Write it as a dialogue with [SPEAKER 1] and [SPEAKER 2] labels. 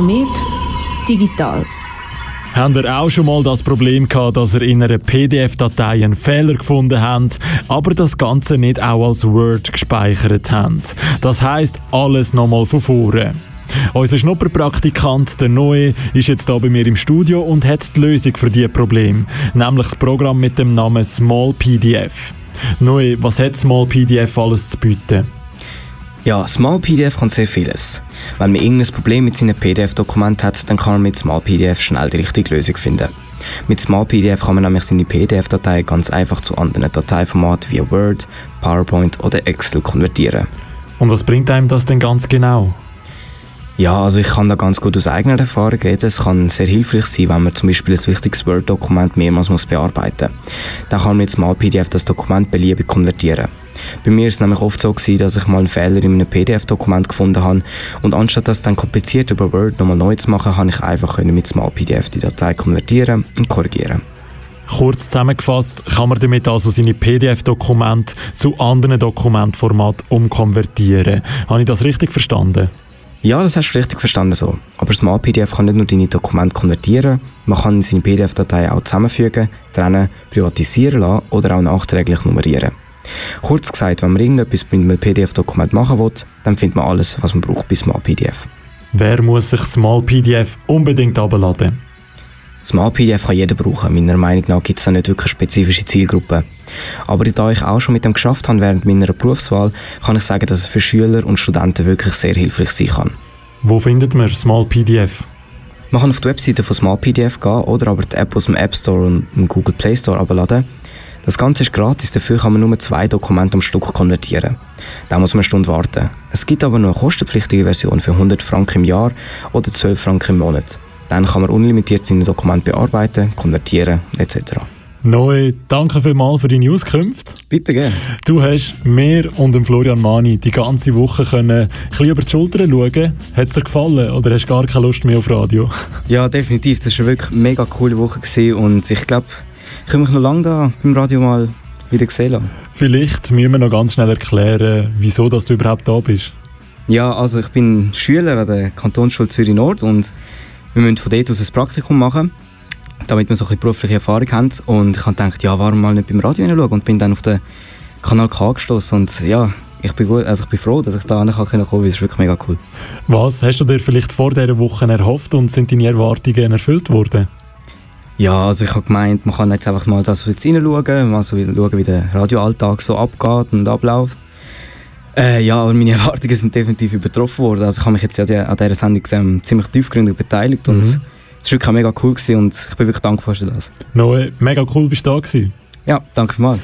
[SPEAKER 1] Komet digital.
[SPEAKER 2] Habt ihr auch schon mal das Problem gehabt, dass ihr in einer PDF-Datei einen Fehler gefunden habt, aber das Ganze nicht auch als Word gespeichert habt? Das heisst, alles nochmal von vorne. Unser Schnupperpraktikant, der Noe, ist jetzt hier bei mir im Studio und hat die Lösung für dieses Problem, nämlich das Programm mit dem Namen Small PDF. Noe, was hat Small PDF alles zu bieten?
[SPEAKER 3] Ja, Small PDF kann sehr vieles. Wenn man irgendein Problem mit seinem PDF-Dokument hat, dann kann man mit Small PDF schnell die richtige Lösung finden. Mit Small PDF kann man nämlich seine PDF-Datei ganz einfach zu anderen Dateiformaten wie Word, PowerPoint oder Excel konvertieren.
[SPEAKER 2] Und was bringt einem das denn ganz genau?
[SPEAKER 3] Ja, also ich kann da ganz gut aus eigener Erfahrung reden. Es kann sehr hilfreich sein, wenn man zum Beispiel ein wichtiges Word-Dokument mehrmals muss bearbeiten muss. Dann kann man mit Small PDF das Dokument beliebig konvertieren. Bei mir ist es nämlich oft so gewesen, dass ich mal einen Fehler in einem PDF-Dokument gefunden habe und anstatt das dann kompliziert über Word nochmal neu zu machen, habe ich einfach mit Small PDF die Datei konvertieren und korrigieren.
[SPEAKER 2] Kurz zusammengefasst kann man damit also seine PDF-Dokumente zu anderen Dokumentformaten umkonvertieren. Habe ich das richtig verstanden?
[SPEAKER 3] Ja, das hast du richtig verstanden so. Aber Small PDF kann nicht nur deine Dokumente konvertieren, man kann seine PDF-Datei auch zusammenfügen, trennen, privatisieren lassen oder auch nachträglich nummerieren. Kurz gesagt, wenn man irgendetwas mit einem PDF-Dokument machen will, dann findet man alles, was man braucht bei Small PDF.
[SPEAKER 2] Wer muss sich Small PDF unbedingt abladen?
[SPEAKER 3] Small PDF kann jeder brauchen. Meiner Meinung nach gibt es da nicht wirklich spezifische Zielgruppe. Aber da ich auch schon mit dem geschafft habe während meiner Berufswahl, kann ich sagen, dass es für Schüler und Studenten wirklich sehr hilfreich sein kann.
[SPEAKER 2] Wo findet man Small PDF?
[SPEAKER 3] Man kann auf die Webseite von Small PDF gehen oder aber die App aus dem App Store und dem Google Play Store abladen. Das Ganze ist gratis, dafür kann man nur zwei Dokumente am Stück konvertieren. Da muss man eine Stunde warten. Es gibt aber noch eine kostenpflichtige Version für 100 Franken im Jahr oder 12 Franken im Monat. Dann kann man unlimitiert seine Dokumente bearbeiten, konvertieren etc.
[SPEAKER 2] Noe, danke vielmals für deine Auskünfte.
[SPEAKER 3] Bitte gerne.
[SPEAKER 2] Du hast mir und dem Florian Mani die ganze Woche können ein bisschen über die Schulter schauen. Hat es dir gefallen oder hast du gar keine Lust mehr auf Radio?
[SPEAKER 3] Ja, definitiv. Das war wirklich eine mega coole Woche gewesen und ich glaube, ich kann mich noch lange da beim Radio mal wieder sehen lassen.
[SPEAKER 2] Vielleicht müssen wir noch ganz schnell erklären, wieso dass du überhaupt da bist.
[SPEAKER 3] Ja, also ich bin Schüler an der Kantonsschule Zürich Nord und wir müssen von dort aus ein Praktikum machen, damit wir so ein bisschen berufliche Erfahrung haben. Und ich habe gedacht, ja, warum mal nicht beim Radio hinschauen? Und bin dann auf den Kanal K gestoßen und ja, ich bin, gut, also ich bin froh, dass ich da kommen kann, weil es ist wirklich mega cool.
[SPEAKER 2] Was hast du dir vielleicht vor dieser Woche erhofft und sind deine Erwartungen erfüllt worden?
[SPEAKER 3] Ja, also ich habe gemeint, man kann jetzt einfach mal das jetzt reinschauen, mal so schauen, wie der Radioalltag so abgeht und abläuft. Äh, ja, aber meine Erwartungen sind definitiv übertroffen worden. Also ich habe mich jetzt ja an dieser Sendung ähm, ziemlich tiefgründig beteiligt und mhm. es war wirklich mega cool gewesen und ich bin wirklich dankbar für das.
[SPEAKER 2] Noe, mega cool bist du da gewesen.
[SPEAKER 3] Ja, danke mal.